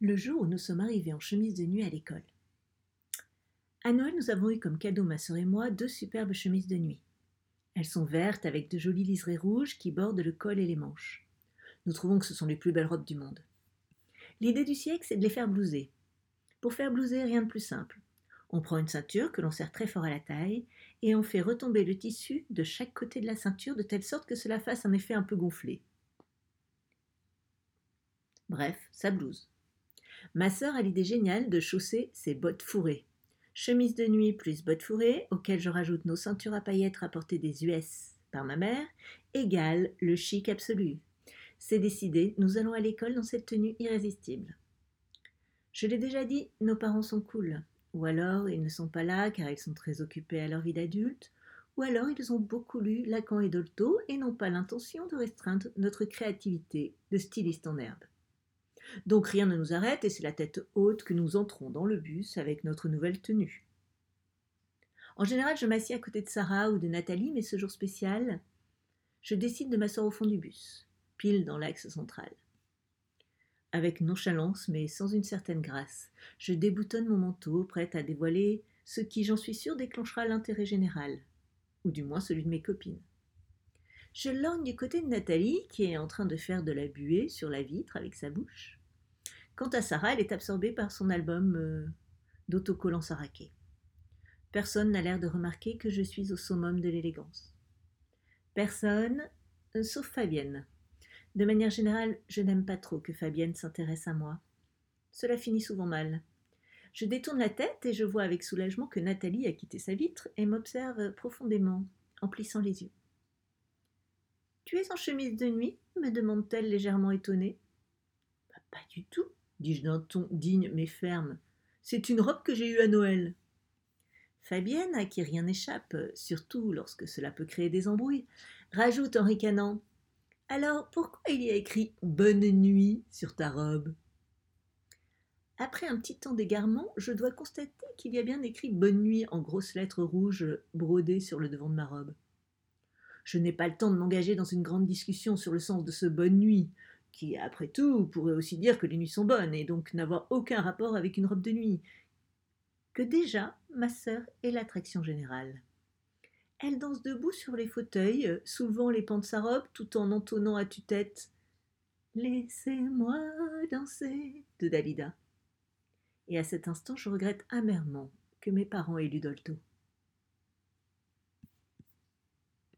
le jour où nous sommes arrivés en chemise de nuit à l'école. À Noël, nous avons eu comme cadeau, ma sœur et moi, deux superbes chemises de nuit. Elles sont vertes avec de jolies liserés rouges qui bordent le col et les manches. Nous trouvons que ce sont les plus belles robes du monde. L'idée du siècle, c'est de les faire blouser. Pour faire blouser, rien de plus simple. On prend une ceinture que l'on serre très fort à la taille et on fait retomber le tissu de chaque côté de la ceinture de telle sorte que cela fasse un effet un peu gonflé. Bref, ça blouse. Ma sœur a l'idée géniale de chausser ses bottes fourrées. Chemise de nuit plus bottes fourrées, auxquelles je rajoute nos ceintures à paillettes rapportées des US par ma mère, égale le chic absolu. C'est décidé, nous allons à l'école dans cette tenue irrésistible. Je l'ai déjà dit, nos parents sont cool. Ou alors ils ne sont pas là car ils sont très occupés à leur vie d'adulte, ou alors ils ont beaucoup lu Lacan et Dolto et n'ont pas l'intention de restreindre notre créativité de styliste en herbe. Donc rien ne nous arrête et c'est la tête haute que nous entrons dans le bus avec notre nouvelle tenue. En général, je m'assieds à côté de Sarah ou de Nathalie, mais ce jour spécial, je décide de m'asseoir au fond du bus, pile dans l'axe central. Avec nonchalance, mais sans une certaine grâce, je déboutonne mon manteau, prête à dévoiler ce qui, j'en suis sûre, déclenchera l'intérêt général, ou du moins celui de mes copines. Je lorgne du côté de Nathalie, qui est en train de faire de la buée sur la vitre avec sa bouche. Quant à Sarah, elle est absorbée par son album euh, d'autocollants saraqués. Personne n'a l'air de remarquer que je suis au summum de l'élégance. Personne, euh, sauf Fabienne. De manière générale, je n'aime pas trop que Fabienne s'intéresse à moi. Cela finit souvent mal. Je détourne la tête et je vois avec soulagement que Nathalie a quitté sa vitre et m'observe profondément, en plissant les yeux. Tu es en chemise de nuit? me demande-t-elle légèrement étonnée. Bah, pas du tout, dis-je d'un ton digne mais ferme. C'est une robe que j'ai eue à Noël. Fabienne, à qui rien n'échappe, surtout lorsque cela peut créer des embrouilles, rajoute en ricanant Alors pourquoi il y a écrit Bonne nuit sur ta robe? Après un petit temps d'égarement, je dois constater qu'il y a bien écrit Bonne nuit en grosses lettres rouges brodées sur le devant de ma robe. Je n'ai pas le temps de m'engager dans une grande discussion sur le sens de ce Bonne nuit, qui, après tout, pourrait aussi dire que les nuits sont bonnes et donc n'avoir aucun rapport avec une robe de nuit, que déjà ma sœur est l'attraction générale. Elle danse debout sur les fauteuils, soulevant les pans de sa robe tout en entonnant à tue-tête Laissez-moi danser de Dalida. Et à cet instant, je regrette amèrement que mes parents aient lu Dolto.